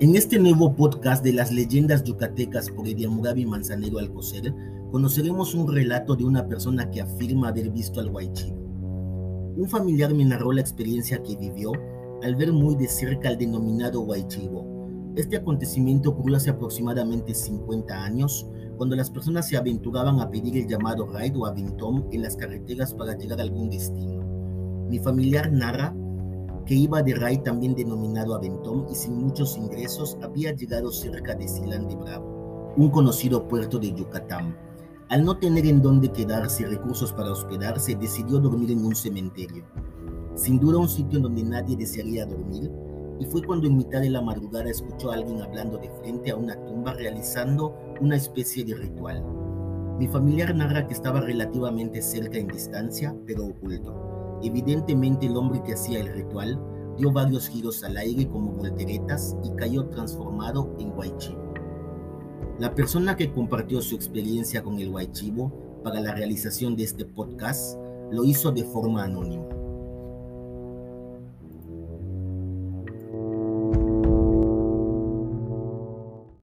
En este nuevo podcast de las leyendas yucatecas por Ediamurabi Manzanero Alcocer, conoceremos un relato de una persona que afirma haber visto al Guaychivo. Un familiar me narró la experiencia que vivió al ver muy de cerca al denominado Guaychivo. Este acontecimiento ocurrió hace aproximadamente 50 años, cuando las personas se aventuraban a pedir el llamado ride o aventón en las carreteras para llegar a algún destino. Mi familiar narra que iba de Ray también denominado Aventón y sin muchos ingresos había llegado cerca de Silán de Bravo, un conocido puerto de Yucatán. Al no tener en dónde quedarse recursos para hospedarse, decidió dormir en un cementerio. Sin duda un sitio en donde nadie desearía dormir, y fue cuando en mitad de la madrugada escuchó a alguien hablando de frente a una tumba realizando una especie de ritual. Mi familiar narra que estaba relativamente cerca en distancia, pero oculto. Evidentemente el hombre que hacía el ritual dio varios giros al aire como volteretas y cayó transformado en Guaychivo. La persona que compartió su experiencia con el Guaychivo para la realización de este podcast lo hizo de forma anónima.